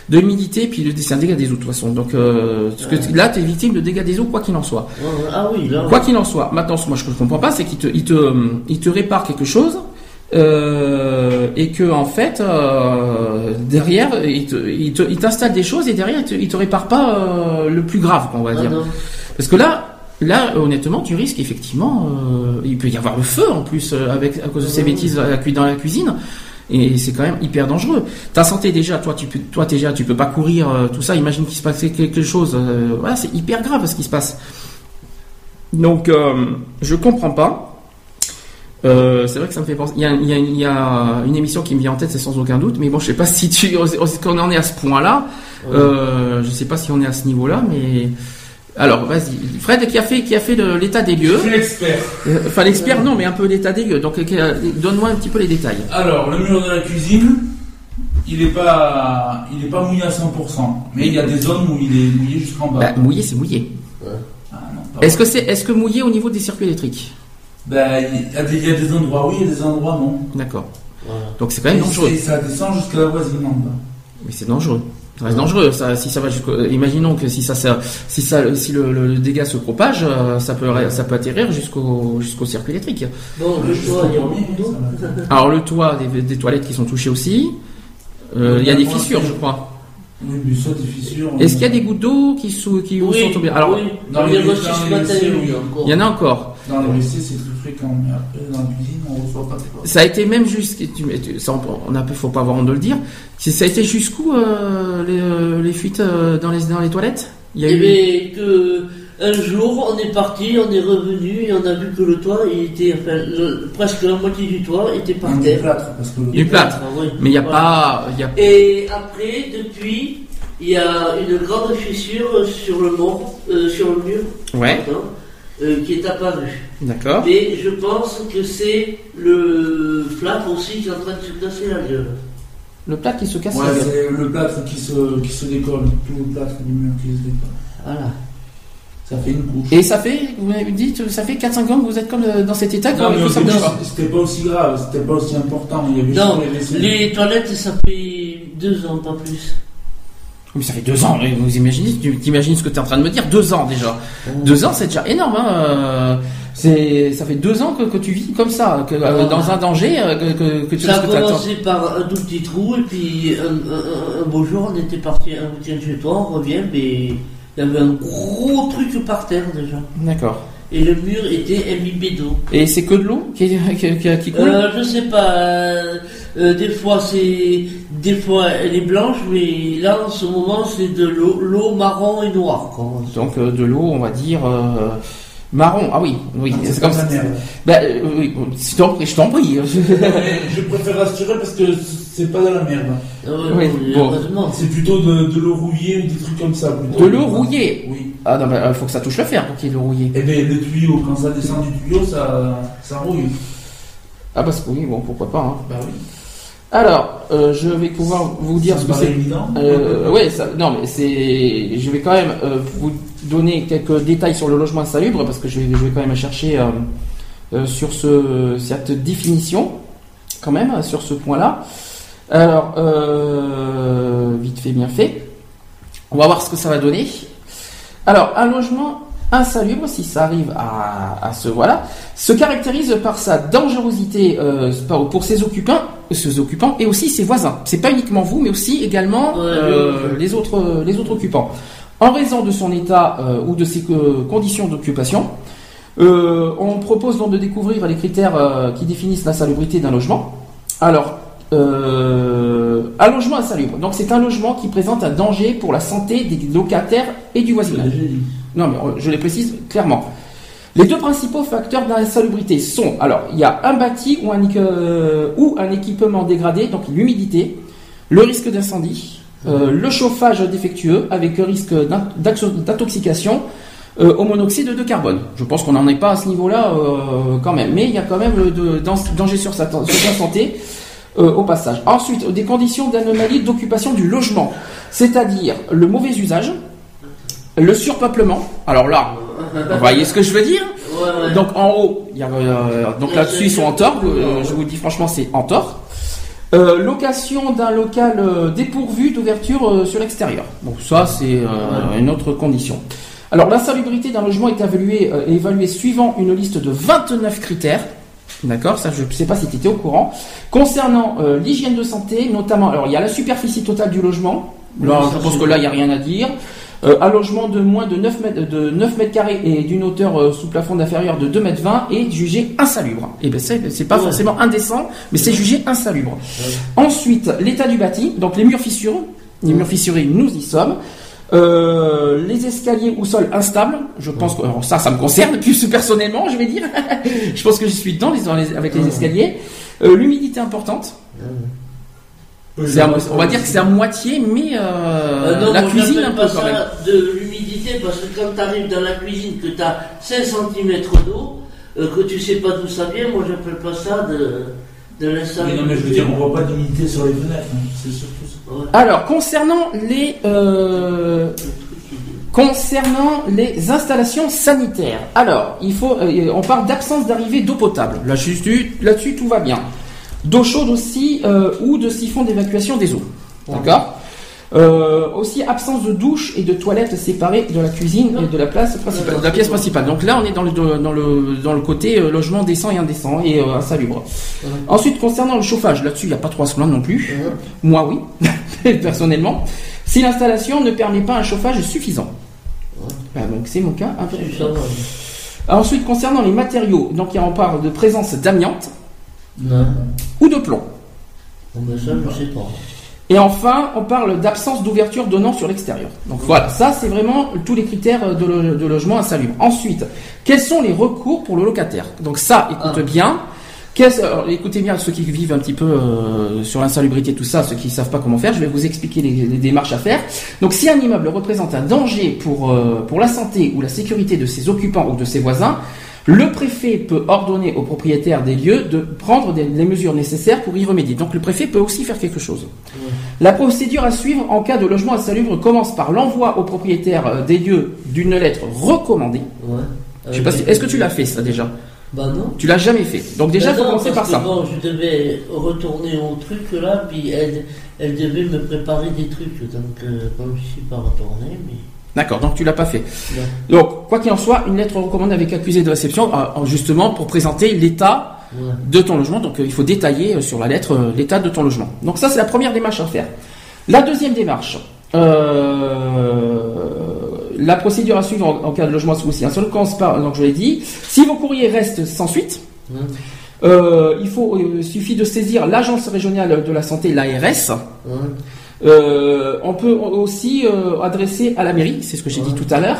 de l'humidité puis le- c'est un dégât des eaux de toute façon. Donc euh, parce que là tu es victime de dégâts des eaux quoi qu'il en soit. Ouais, ouais. Ah oui, là. Quoi qu'il en soit. Maintenant ce que moi je ne comprends pas c'est qu'il te il te il te répare quelque chose. euh, et que en fait euh, derrière il te- il te- il t'installe des choses et derrière il te, il te répare pas euh, le plus grave on va Ah dire non. parce que là, là, honnêtement, tu risques effectivement, euh, il peut y avoir le feu en plus euh, avec à cause de ces bêtises à la cu- dans la cuisine. Et c'est quand même hyper dangereux. Ta santé déjà, toi, tu peux, toi déjà, tu peux pas courir euh, tout ça. Imagine qu'il se passait quelque chose. euh, voilà, c'est hyper grave ce qui se passe. Donc, je comprends pas. Euh, c'est vrai que ça me fait penser. Il y a, il y a- il y a une émission qui me vient en tête, c'est sans aucun doute. Mais bon, je sais pas si tu, [LAUGHS] qu'on en est à ce point-là. Euh, je sais pas si on est à ce niveau-là, mais alors vas-y, Fred qui a fait qui a fait le- l'état des Je lieux. suis l'expert. Euh, Enfin l'expert non, mais un peu l'état des lieux. Donc euh, donne-moi un petit peu les détails. Alors, le mur de la cuisine, il n'est pas, il est pas mouillé à 100%. Mais il y a des zones où il est mouillé jusqu'en bas. Bah, mouillé, c'est mouillé. Ah, Est-ce que c'est est-ce que mouillé au niveau des circuits électriques? Ben, il y, a des, il y a des endroits oui, il y a des endroits non. D'accord. Voilà. Donc c'est quand même Et dangereux. c'est- ça descend jusqu'à la voisine en bas. Mais c'est dangereux. Ça reste dangereux. Ça, si ça va jusqu'au, euh, imaginons que si ça, ça- si ça, si le, dégât se propage, euh, ça peut, ça peut atterrir jusqu'au, jusqu'au circuit électrique. Bon, le toit, il y a. [LAUGHS] Alors le toit des, des toilettes qui sont touchées aussi. Euh, Il y a des fissures, je crois. Oui, mais ça, des fissures. Est-ce qu'il y a des gouttes d'eau qui, sou- qui Oui, sont tombées? Alors, oui. dans Dans les- les les il y il en a encore. Dans les WC, c'est très fréquent, mais après, dans la cuisine, on ne reçoit pas trop. Ça a été même jusqu'à, tu- tu- ça, on a, faut pas avoir honte de le dire. Ça a été jusqu'où euh, les, euh, les fuites euh, dans les dans les toilettes? Il y a Eh eu. bien, que un jour, on est parti, on est revenu et on a vu que le toit, il était, enfin, le- presque la moitié du toit était par Un terre. plâtre, parce que Du plâtre. Ah, oui. Mais il n'y a Voilà. pas, il y a. Et après, depuis, il y a une grande fissure sur le mur, euh, sur le mur, Ouais, pardon, euh, qui est apparue. d'accord. Mais je pense que c'est le plâtre aussi qui est en train de se casser la gueule. Le plat qui se casse. Ouais, la gueule. c'est le plâtre qui se, qui se décolle, tout le plâtre du mur qui se décolle. Voilà. Ça fait une couche. Et ça fait, vous m'avez dit, ça fait 4-5 ans que vous êtes comme euh, dans cet état non, mais pas. c'était pas aussi grave, c'était pas aussi important. Il y avait Non, les les toilettes, ça fait deux ans, pas plus. Mais ça fait deux ans, vous imaginez, tu t'imagines ce que tu es en train de me dire Deux ans déjà. Deux ans, c'est déjà énorme. Hein. euh, C'est, ça fait deux ans que, que tu vis comme ça, que, euh, dans un danger, euh, que, que, que tu Ça a commencé par un tout petit trou, et puis un, un- un- un beau jour, on était parti un week-end chez toi, on revient, mais il y avait un gros truc par terre déjà. D'accord. Et le mur était imbibé d'eau. Et c'est que de l'eau qui, qui, qui- qui coule? Euh, je sais pas, euh, des fois c'est. Des fois elle est blanche, mais là en ce moment c'est de l'eau l'eau marron et noire. Quoi. Donc euh, de l'eau, on va dire euh, marron. Ah oui, oui, C'est c'est comme ça. Bah, euh, oui, je t'en prie, je t'en prie. [LAUGHS] Je préfère rassurer parce que c'est pas de la merde. Euh, Oui, non, bon. C'est plutôt de, de l'eau rouillée ou des trucs comme ça. plutôt. De l'eau rouillée Oui. Ah non, bah, faut que ça touche le fer pour qu'il y ait de l'eau rouillée. Et bien, les tuyaux, quand ça descend du tuyau, ça, ça rouille. Ah parce que oui, bon, pourquoi pas. Hein. Bah oui. Alors, euh, je vais pouvoir vous dire Ça ce que c'est. évident. Euh, ouais, ça, non, mais c'est. Je vais quand même euh, vous donner quelques détails sur le logement insalubre parce que je vais, je vais quand même chercher sur ce, cette définition, quand même, sur ce point-là. Alors, vite fait, bien fait. On va voir ce que ça va donner. Alors, un logement insalubre, si ça arrive à, à ce voilà, se caractérise par sa dangerosité pour ses occupants, ses occupants et aussi ses voisins. C'est pas uniquement vous, mais aussi également euh, ouais. les autres les autres occupants. En raison de son état euh, ou de ses euh, conditions d'occupation, euh, on propose donc de découvrir les critères euh, qui définissent la salubrité d'un logement. Alors, euh, un logement insalubre. Donc, c'est un logement qui présente un danger pour la santé des locataires et du voisinage. Non, mais euh, je les précise clairement. Les deux principaux facteurs d'insalubrité sont, alors, il y a un bâti ou un, euh, ou un équipement dégradé, donc l'humidité, le risque d'incendie, euh, le chauffage défectueux avec risque d'intoxication euh, au monoxyde de carbone. Je pense qu'on n'en est pas à ce niveau-là quand même, mais il y a quand même le danger sur sa, sur sa santé euh, au passage. Ensuite, des conditions d'anomalie d'occupation du logement, c'est-à-dire le mauvais usage, le surpeuplement. Alors là, Vous voyez ce que je veux dire? Ouais, ouais. Donc en haut, il y a, euh, donc là-dessus ils sont en tort. euh, je vous dis franchement, c'est en tort. Euh, location d'un local dépourvu d'ouverture sur l'extérieur. Donc ça, c'est une autre condition. Alors l'insalubrité d'un logement est évaluée, évaluée suivant une liste de 29 critères. D'accord, ça je ne sais pas si tu étais au courant. Concernant l'hygiène de santé, notamment, alors il y a la superficie totale du logement. Là, je pense que là, il n'y a rien à dire. Euh, un logement de moins de 9 mètres, de 9 mètres carrés et d'une hauteur euh, sous plafond inférieure de 2 mètres 20 est jugé insalubre. Et ben c'est, c'est pas Ouais. forcément indécent, mais c'est jugé insalubre. Ensuite, l'état du bâti, donc les murs fissurés, les murs fissurés, nous y sommes. Euh, les escaliers ou sol instables, je pense que alors ça, ça me concerne plus [LAUGHS] personnellement, je vais dire. [LAUGHS] je pense que je suis dedans les- dans les- avec les escaliers. Euh, L'humidité importante. À- on va dire que c'est à moitié, mais euh, Euh, non, la moi, cuisine un peu pas quand même. ça de l'humidité parce que quand tu arrives dans la cuisine que tu as 5 cm d'eau, euh, que tu sais pas d'où ça vient, moi j'appelle pas ça de, de l'insalubrité. non, mais je veux dire, on voit pas d'unité sur les fenêtres, hein. c'est surtout ça. Ouais. Alors concernant les euh, concernant les installations sanitaires. Alors il faut, euh, on parle d'absence d'arrivée d'eau potable. Là-dessus, là-dessus tout va bien. D'eau chaude aussi euh, ou de siphon d'évacuation des eaux. D'accord. Euh, aussi absence de douche et de toilettes séparées de la cuisine et de la place principale, de la pièce principale. Donc là, on est dans le dans le dans le côté euh, logement décent et indécent et euh, insalubre. Ensuite, concernant le chauffage, là-dessus, il n'y a pas trois se plaindre non plus. Moi, oui, [LAUGHS] personnellement. Si l'installation ne permet pas un chauffage suffisant. Ah, donc c'est mon cas. Ensuite, concernant les matériaux, donc on parle de présence d'amiante Non, ou de plomb. Bon, ça je sais pas. Et enfin, on parle d'absence d'ouverture donnant sur l'extérieur. Donc voilà, ça c'est vraiment tous les critères de, lo- de logement insalubre. Ensuite, quels sont les recours pour le locataire? Donc ça, écoute Ah. bien. Qu'est-ce- alors, écoutez bien ceux qui vivent un petit peu euh, sur l'insalubrité, tout ça, ceux qui ne savent pas comment faire, je vais vous expliquer les, les démarches à faire. Donc si un immeuble représente un danger pour, euh, pour la santé ou la sécurité de ses occupants ou de ses voisins, le préfet peut ordonner au propriétaire des lieux de prendre des- les mesures nécessaires pour y remédier. Donc le préfet peut aussi faire quelque chose. La procédure à suivre en cas de logement insalubre commence par l'envoi au propriétaire euh, des lieux d'une lettre recommandée. Ouais. Je sais pas si- Est-ce que tu l'as fait ça déjà? Bah non. Tu l'as jamais fait. Donc déjà, il faut non, commencer par ça. Bon, je devais retourner au truc là, puis elle, elle devait me préparer des trucs. Donc, euh, comme je suis pas retourné, mais. D'accord, donc tu l'as pas fait. Donc, quoi qu'il en soit, une lettre recommandée avec accusé de réception, euh, justement pour présenter l'état Ouais. de ton logement. Donc, euh, il faut détailler euh, sur la lettre l'état de ton logement. Donc, ça, c'est la première démarche à faire. La deuxième démarche, euh, la procédure à suivre en, en cas de logement sous un seul commence par, donc je l'ai dit, si vos courriers restent sans suite, Ouais. euh, il faut, euh, suffit de saisir l'agence régionale de la santé, l'ARS. Euh, on peut aussi euh, adresser à la mairie, c'est ce que j'ai dit tout à l'heure,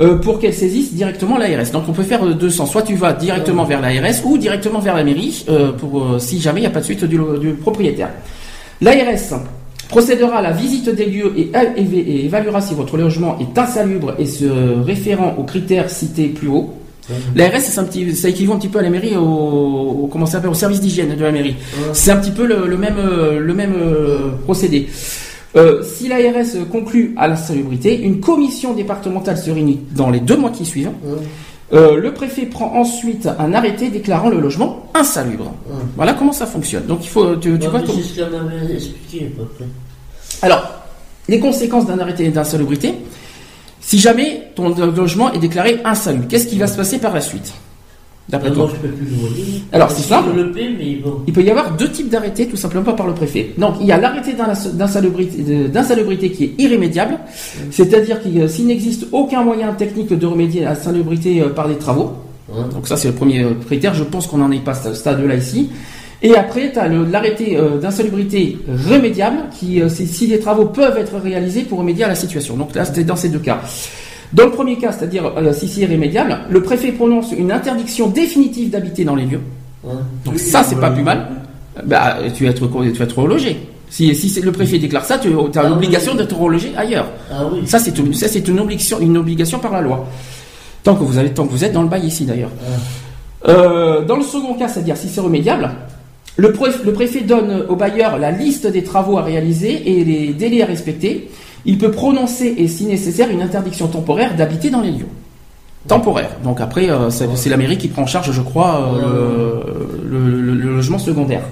euh, pour qu'elle saisisse directement l'ARS. Donc on peut faire deux sens. Soit tu vas directement vers l'ARS ou directement vers la mairie, pour si jamais il n'y a pas de suite du, du propriétaire. L'ARS procédera à la visite des lieux et, et- et évaluera si votre logement est insalubre et se référant aux critères cités plus haut. L'ARS, c'est un petit, ça équivaut un petit peu à la mairie, au, au- comment ça s'appelle, au service d'hygiène de la mairie. C'est un petit peu le, le même, euh, le même euh, procédé. Euh, si l'ARS conclut à l'insalubrité, une commission départementale se réunit dans les deux mois qui suivent. Ouais. Euh, le préfet prend ensuite un arrêté déclarant le logement insalubre. Ouais. Voilà comment ça fonctionne. Donc il faut, tu, tu vois ce expliqué. Alors, les conséquences d'un arrêté d'insalubrité, si jamais ton logement est déclaré insalubre, qu'est-ce qui va se passer par la suite D'après toi je peux plus. Alors, c'est que simple. Le paie, mais bon. Il peut y avoir deux types d'arrêtés, tout simplement pas par le préfet. Donc, il y a l'arrêté d'ins- d'insalubrité qui est irrémédiable, c'est-à-dire qu'il euh, s'il n'existe aucun moyen technique de remédier à l'insalubrité euh, par des travaux, donc ça c'est le premier euh, critère, je pense qu'on n'en est pas à ce stade-là ici. Et après, tu as l'arrêté euh, d'insalubrité remédiable, qui, euh, c'est si les travaux peuvent être réalisés pour remédier à la situation. Donc là, c'était dans ces deux cas. Dans le premier cas, c'est-à-dire euh, si c'est irrémédiable, le préfet prononce une interdiction définitive d'habiter dans les lieux. Ouais. Donc ça, c'est pas plus mal. Bah, tu vas être, tu vas être relogé. Si, si c'est- le préfet déclare ça, tu as Ah l'obligation oui. d'être relogé ailleurs. Ah oui. Ça, c'est une, ça, c'est une obligation, une obligation par la loi. Tant que vous avez, tant que vous êtes dans le bail ici d'ailleurs. Euh, dans le second cas, c'est-à-dire si c'est remédiable, le, préf- le préfet donne au bailleur la liste des travaux à réaliser et les délais à respecter. Il peut prononcer et, si nécessaire, une interdiction temporaire d'habiter dans les lieux. temporaire. Donc après, euh, c'est la mairie qui prend en charge, je crois, euh, le, le- le- le logement secondaire.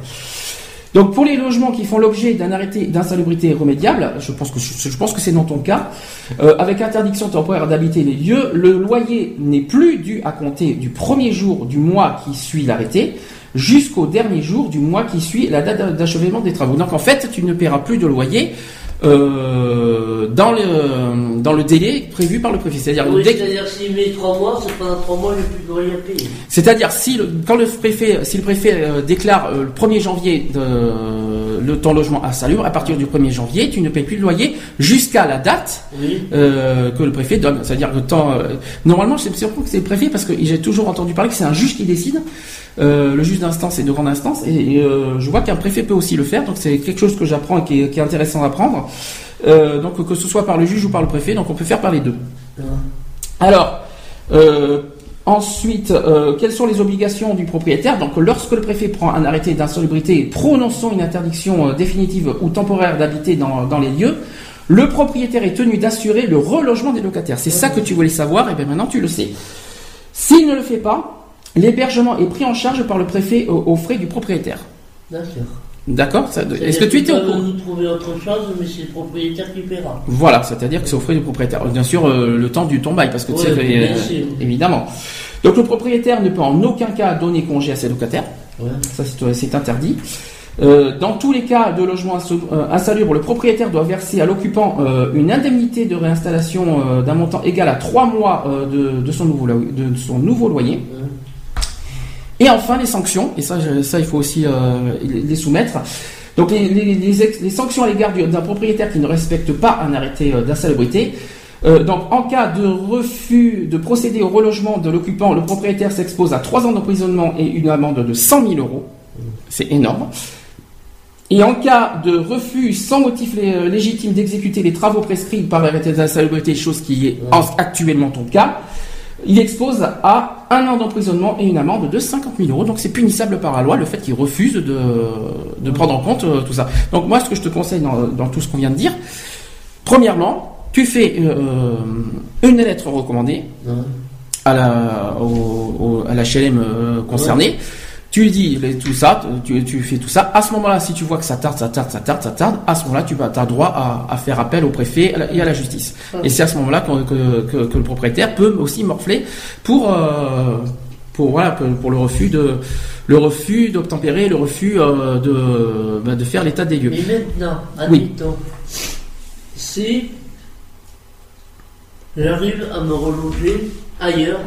Donc pour les logements qui font l'objet d'un arrêté d'insalubrité remédiable, je pense que je, je pense que c'est dans ton cas, euh, avec interdiction temporaire d'habiter les lieux, le loyer n'est plus dû à compter du premier jour du mois qui suit l'arrêté jusqu'au dernier jour du mois qui suit la date d'achèvement des travaux. Donc en fait, tu ne paieras plus de loyer euh, dans le dans le délai prévu par le préfet. C'est-à-dire Oui, c'est-à-dire s'il met trois mois, c'est pendant trois mois, j'ai plus de loyer à payer. c'est-à-dire si le, quand le préfet, si le préfet euh, déclare euh, le 1er janvier de, le ton logement insalubre, à partir du 1er janvier, tu ne payes plus de loyer jusqu'à la date Oui. euh, que le préfet donne. C'est-à-dire le temps. euh, normalement, c'est surtout que c'est le préfet parce que j'ai toujours entendu parler que c'est un juge qui décide. Euh, le juge d'instance et de grande instance, et, et, euh, je vois qu'un préfet peut aussi le faire. Donc c'est quelque chose que j'apprends et qui est, qui est intéressant à apprendre. Euh, donc que ce soit par le juge ou par le préfet, donc on peut faire par les deux. Alors, ensuite, quelles sont les obligations du propriétaire? Donc, lorsque le préfet prend un arrêté d'insalubrité prononçant une interdiction définitive ou temporaire d'habiter dans, dans les lieux, le propriétaire est tenu d'assurer le relogement des locataires. C'est ça que tu voulais savoir, et bien maintenant tu le sais. S'il ne le fait pas, l'hébergement est pris en charge par le préfet au- aux frais du propriétaire. D'accord. D'accord Est-ce que tu étais au peut courant nous trouver autre chose, mais c'est le propriétaire qui paiera. Voilà, c'est-à-dire que c'est au frais du propriétaire. Bien sûr, euh, le temps du ton bail, parce que tu Ouais, sais que, bien euh, sûr. évidemment. Donc le propriétaire ne peut en aucun cas donner congé à ses locataires. Ouais. Ça, c'est c'est interdit. Euh, dans tous les cas de logement insalu- euh, insalubre, le propriétaire doit verser à l'occupant euh, une indemnité de réinstallation euh, d'un montant égal à trois mois euh, de, de son nouveau, lo- de son nouveau loyer. Et enfin, les sanctions, et ça, il faut aussi euh, les soumettre. Donc, les, sanctions à l'égard du- d'un propriétaire qui ne respecte pas un arrêté euh, d'insalubrité. Euh, donc, en cas de refus de procéder au relogement de l'occupant, le propriétaire s'expose à trois ans d'emprisonnement et une amende de 100 000 euros. C'est énorme. Et en cas de refus sans motif lé- légitime d'exécuter les travaux prescrits par l'arrêté d'insalubrité, chose qui est en- actuellement ton cas, il expose à un an d'emprisonnement et une amende de 50 000 euros. Donc c'est punissable par la loi le fait qu'il refuse de, de prendre en compte euh, tout ça. Donc moi, ce que je te conseille dans, dans tout ce qu'on vient de dire, premièrement, tu fais euh, une lettre recommandée à la, au, au- à la HLM euh, concernée. Tu lui dis tout ça, tu, tu fais tout ça. À ce moment-là, si tu vois que ça tarde, ça tarde, ça tarde, ça tarde, à ce moment-là, tu as droit à, à faire appel au préfet et à la justice. Et c'est à ce moment-là que, que, que- que le propriétaire peut aussi morfler pour, euh, pour, voilà, pour, le refus de le refus d'obtempérer, le refus euh, de, bah, de faire l'état des lieux. Mais maintenant, Oui. admettons, si j'arrive à me reloger ailleurs,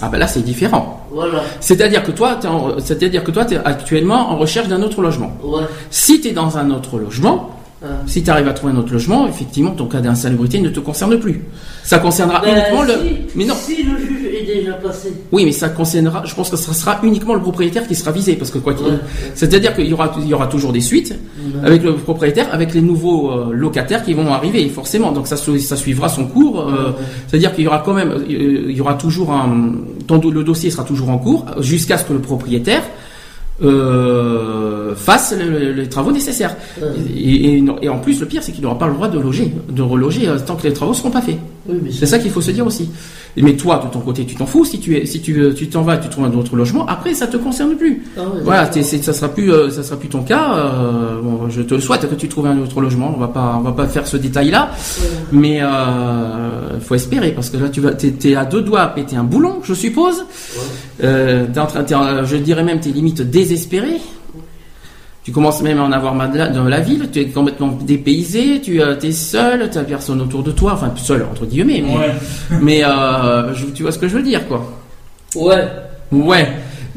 Ah ben là, c'est différent. voilà, C'est-à-dire que toi, c'est-à-dire que toi, tu es actuellement en recherche d'un autre logement. ouais, Si tu es dans un autre logement, Ah. si tu arrives à trouver un autre logement, effectivement, ton cas d'insalubrité ne te concerne plus. Ça concernera Ben, uniquement le. Mais non. Si le juge est déjà passé, Oui, mais ça concernera. Je pense que ce sera uniquement le propriétaire qui sera visé, parce que quoi qu'il. Ouais. C'est-à-dire qu'il y aura, il y aura toujours des suites Ouais. avec le propriétaire, avec les nouveaux euh, locataires qui vont arriver, forcément. Donc ça, su- ça suivra son cours. euh, C'est-à-dire qu'il y aura quand même, euh, il y aura toujours un, le dossier sera toujours en cours jusqu'à ce que le propriétaire euh, fasse le- le- les travaux nécessaires. Et, et en plus, le pire, c'est qu'il n'aura pas le droit de loger, de reloger tant que les travaux seront pas faits. Oui, mais C'est ça qu'il faut se dire aussi. Mais toi, de ton côté, tu t'en fous. Si tu es, si tu, tu t'en vas, tu trouves un autre logement. Après, ça te concerne plus. Ah Voilà, t'es- ça sera plus, euh, ça sera plus ton cas. euh, bon, je te le souhaite que tu trouves un autre logement. On va pas, on va pas faire ce détail-là. Ouais. Mais euh, faut espérer parce que là, tu vas, t'es, à deux doigts à péter un boulon, je suppose. Euh, t'es en train, t'es en- je dirais même, t'es limite désespéré. Tu commences même à en avoir marre de la, ville, tu es complètement dépaysé, tu es seul, tu n'as personne autour de toi, enfin seul entre guillemets, mais, Ouais. mais euh, je- tu vois ce que je veux dire quoi. Ouais, Ouais,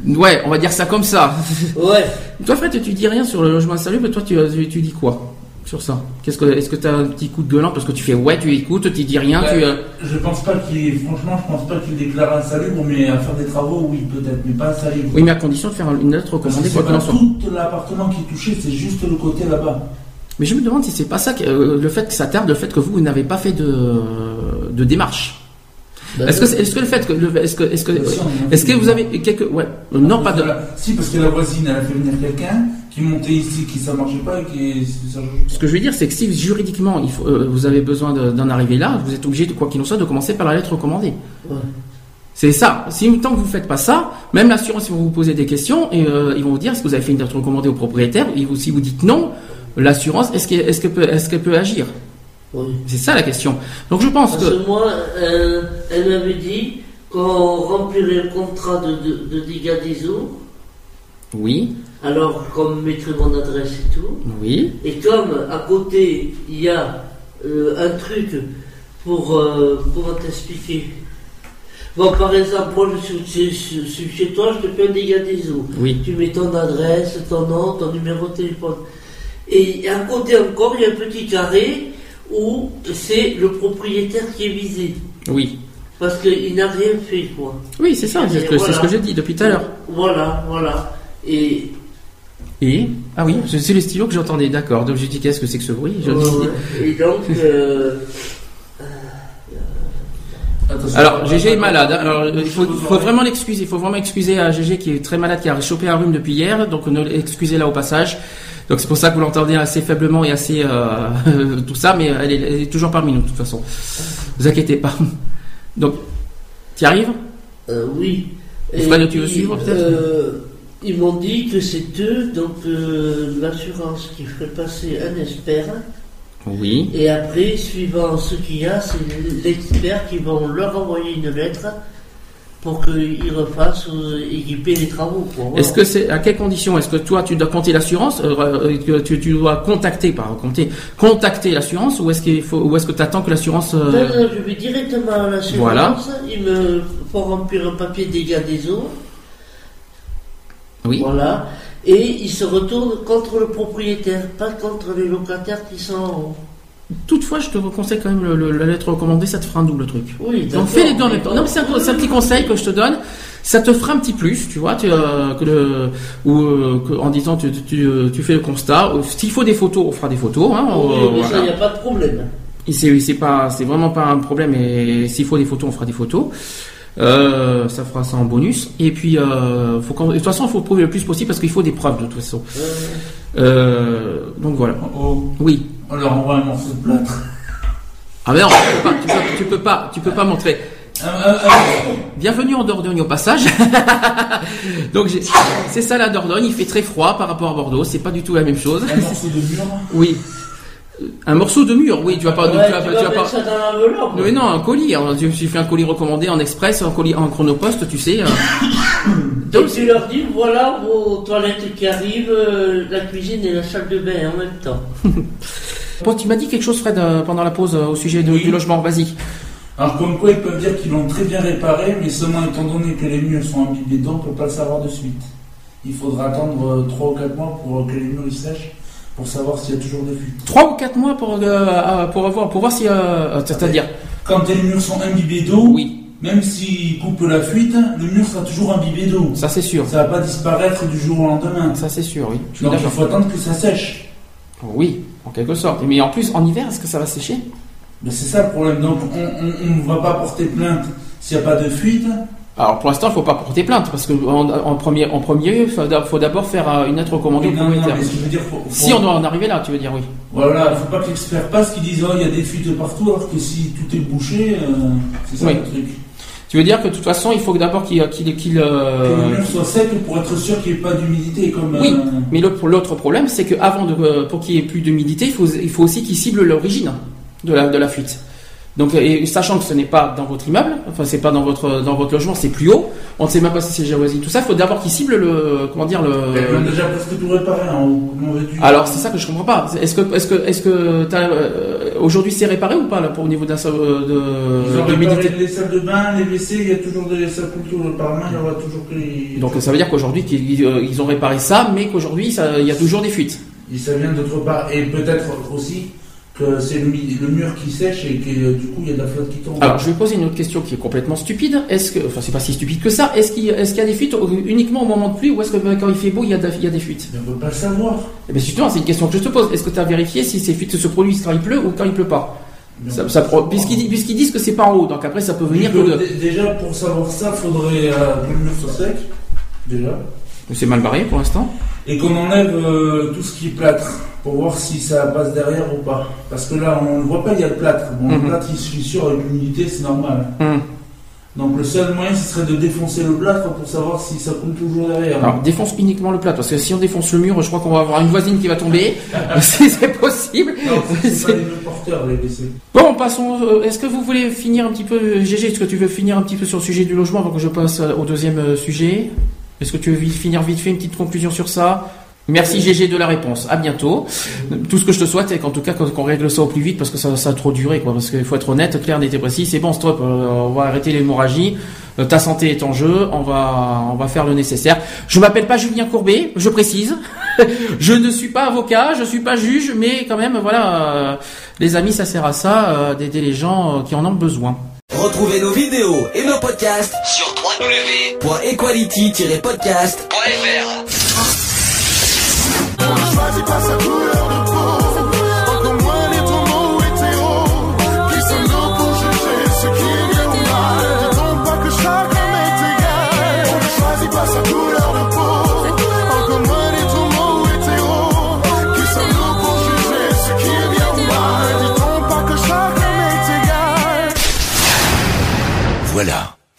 ouais, on va dire ça comme ça. ouais. [LAUGHS] toi Fred, tu dis rien sur le logement insalubre, toi tu dis quoi? Sur ça Qu'est-ce que, Est-ce que tu as un petit coup de gueulant parce que tu fais ouais, tu écoutes, tu dis rien, tu... euh, Je pense pas qu'il, franchement, je pense pas qu'il déclare insalubre, mais à faire des travaux, oui, peut-être, mais pas insalubre. Oui, mais à condition de faire une lettre Parce que recommandée quoi en pas soit. tout l'appartement qui est touché, c'est juste le côté là-bas. Mais je me demande si c'est pas ça, que, euh, le fait que ça tarde, le fait que vous, vous n'avez pas fait de, de démarche. Bah, Est-ce que, c'est- est-ce que le fait que, est-ce que, est-ce que, est-ce fait que vous avez quelques, ouais, euh, non pas de, Parce que la- Si, parce que la voisine, elle a fait venir quelqu'un qui montait ici, qui ça marchait pas et qui ça Ce que je veux dire, c'est que si juridiquement il faut, euh, vous avez besoin de- d'en arriver là, vous êtes obligé, de quoi qu'il en soit, de commencer par la lettre recommandée. Ouais. C'est ça. Si tant que vous faites pas ça, même l'assurance, ils vont vous poser des questions et euh, ils vont vous dire est-ce que vous avez fait une lettre recommandée au propriétaire. Et vous, si vous dites non, l'assurance, est-ce qu'elle peut, est-ce qu'elle peut agir? Oui. C'est ça la question. Donc je pense Parce que que moi, euh, elle m'avait dit qu'on remplirait le contrat de, de, de dégâts des eaux, oui, alors qu'on me mettrait mon adresse et tout. oui, Et comme à côté, il y a euh, un truc pour. euh, comment t'expliquer? Bon, par exemple, moi je suis, chez toi, je te fais un dégât des eaux. oui, Tu mets ton adresse, ton nom, ton numéro de téléphone. Et à côté encore, il y a un petit carré où c'est le propriétaire qui est visé. oui, Parce qu'il n'a rien fait, quoi. oui, c'est ça. C'est ce ce que j'ai dit depuis tout à l'heure. Voilà, voilà. Et. Et ah oui, c'est les stylos que j'entendais. D'accord. Donc j'ai dit qu'est-ce que c'est que ce bruit? Je- ouais, ouais. Et donc. euh, Attention. Alors, GG est malade. hein. Alors, il faut, vraiment l'excuser. Il faut vraiment excuser à GG qui est très malade, qui a chopé un rhume depuis hier. Donc, ne excusez-la au passage. Donc, c'est pour ça que vous l'entendez assez faiblement et assez euh, [LAUGHS] tout ça, mais elle est, elle est toujours parmi nous de toute façon. Vous inquiétez pas. Donc, tu arrives? Euh, oui. Et Fred, tu veux suivre, peut-être? euh, Ils m'ont dit que c'est eux, donc euh, l'assurance, qui ferait passer un expert. Oui. Et après, suivant ce qu'il y a, c'est l'expert qui vont leur envoyer une lettre pour qu'ils refassent euh, équiper les travaux. Est-ce que c'est à quelles conditions? Est-ce que toi tu dois compter l'assurance euh, tu, tu dois contacter, pas compter, contacter l'assurance ou est-ce qu'il faut ou est-ce que tu attends que l'assurance euh, Non, non, je vais directement à l'assurance. Voilà. Ils me font remplir un papier dégâts des eaux. Oui. Voilà. Et ils se retournent contre le propriétaire, pas contre les locataires qui sont en haut. Toutefois, je te conseille quand même le- le- la lettre recommandée, ça te fera un double truc. Oui, Donc fais les deux en même temps. Non, mais c'est un, petit conseil que je te donne. Ça te fera un petit plus, tu vois, tu, euh, que le, ou euh, que- en disant tu, tu, tu, fais le constat. S'il faut des photos, on fera des photos. Hein, Oui, euh, mais ça, il n'y a pas de problème. C'est pas, c'est vraiment pas un problème. Et s'il faut des photos, on fera des photos. Euh, ça fera ça en bonus. Et puis, euh, faut de toute façon, il faut prouver le plus possible parce qu'il faut des preuves de toute façon. Euh, donc voilà. Oh, Oui. on leur envoie un morceau de plâtre. Ah mais non, tu peux pas, tu peux, tu peux pas, tu peux pas montrer. Bienvenue en Dordogne au passage. [LAUGHS] Donc c'est ça la Dordogne, il fait très froid par rapport à Bordeaux, c'est pas du tout la même chose. un morceau de mur. Oui. Un morceau de mur, oui, tu vas pas, ouais, tu vas, tu pas- vas tu vas mettre pas. ça dans. Mais non, un colis. hein. Tu, tu fais un colis recommandé en express, un colis en chronopost, tu sais. euh. [COUGHS] Donc tu leur dis, voilà vos toilettes qui arrivent, euh, la cuisine et la salle de bain en même temps. [LAUGHS] Bon, tu m'as dit quelque chose, Fred, euh, pendant la pause euh, au sujet de- Oui. du logement. Vas-y. Alors comme quoi ils peuvent dire qu'ils l'ont très bien réparé, mais seulement étant donné que les murs sont imbibés dedans, on ne peut pas le savoir de suite. Il faudra attendre 3 ou 4 mois pour que les murs sèchent, pour savoir s'il y a toujours des fuites. Trois ou quatre mois pour euh, pour voir pour voir si, euh, c'est-à-dire. Quand les murs sont imbibés d'eau, Oui, même s'ils coupent la fuite, le mur sera toujours imbibé d'eau. ça c'est sûr. Ça va pas disparaître du jour au lendemain. Ça c'est sûr, oui. Je Donc il faut attendre que ça sèche. Oui, en quelque sorte. Mais en plus, en hiver, est-ce que ça va sécher? C'est ça le problème. Donc on ne va pas porter plainte s'il n'y a pas de fuite. Alors pour l'instant, il faut pas porter plainte parce que en, en premier, en premier lieu, il faut d'ab- faut d'abord faire euh, une lettre recommandée Oui, au non, non, propriétaire. mais ce que je veux dire, faut- faut- Si on doit en arriver là, tu veux dire oui. Voilà, faut pas que l'expert passe qui dise oh il y a des fuites partout alors que si tout est bouché, euh, c'est ça Oui. le truc. Tu veux dire que de toute façon, il faut d'abord qu'il qu'il qu'il, Que euh, le mur soit sec pour être sûr qu'il n'y ait pas d'humidité comme. Oui, euh, mais l'autre problème, c'est que avant de euh, pour qu'il y ait plus d'humidité, il faut il faut aussi qu'il cible l'origine de la de la fuite. Donc, et sachant que ce n'est pas dans votre immeuble, enfin c'est pas dans votre dans votre logement, c'est plus haut. On ne sait même pas si c'est jalousie, tout ça. Il faut d'abord qu'il cible le comment dire Ils ont le. déjà presque tout réparé veux-tu Alors c'est ça que je comprends pas. Est-ce que est-ce que est-ce que euh, aujourd'hui c'est réparé ou pas là pour au niveau d'un Ils ont de réparé d'humidité les salles de bain, les WC, il y a toujours des tout par main, il y aura toujours que les. Donc ça veut dire qu'aujourd'hui qu'ils euh, ils ont réparé ça, mais qu'aujourd'hui il y a toujours des fuites. Et ça vient d'autre part. Et peut-être aussi que c'est le, mur qui sèche et que euh, du coup il y a de la flotte qui tombe. Alors, je vais poser une autre question qui est complètement stupide. Est-ce que, enfin, c'est pas si stupide que ça. Est-ce qu'il y, a des fuites uniquement au moment de pluie ou est-ce que quand il fait beau, il y a, de- il y a des fuites? Mais on ne peut pas le savoir. Eh bien, justement, c'est une question que je te pose. Est-ce que tu as vérifié si ces fuites se produisent quand il pleut ou quand il pleut pas? Ça, ça puisqu'ils, di- puisqu'ils disent que c'est pas en haut, donc après ça peut venir que Déjà, pour savoir ça, il faudrait euh, que le mur soit sec. Déjà. C'est mal barré pour l'instant. Et qu'on enlève euh, tout ce qui est plâtre pour voir si ça passe derrière ou pas. Parce que là, on ne voit pas, il y a le plâtre. Bon, Mhm. le plâtre, il se fissure avec l'humidité, c'est normal. Hum. Donc le seul moyen, ce serait de défoncer le plâtre pour savoir si ça coule toujours derrière. Alors défonce uniquement le plâtre parce que si on défonce le mur, je crois qu'on va avoir une voisine qui va tomber. [LAUGHS] c'est c'est possible. Non, c'est pas les porteurs, les WC. Bon, passons. euh, Est-ce que vous voulez finir un petit peu, euh, GG Est-ce que tu veux finir un petit peu sur le sujet du logement avant que je passe euh, au deuxième sujet? Est-ce que tu veux finir vite fait une petite conclusion sur ça? Merci GG de la réponse. À bientôt. Tout ce que je te souhaite, c'est qu'en tout cas qu'on règle ça au plus vite parce que ça, ça a trop duré, quoi. Parce qu'il faut être honnête, clair, net et précis. C'est bon, stop. euh, on va arrêter l'hémorragie. Euh, ta santé est en jeu. On va, on va faire le nécessaire. Je m'appelle pas Julien Courbet, je précise. [LAUGHS] je ne suis pas avocat, je suis pas juge, mais quand même, voilà, euh, les amis, ça sert à ça, d'aider les gens qui en ont besoin. Retrouvez nos vidéos et nos podcasts sur www.equality-podcast.fr.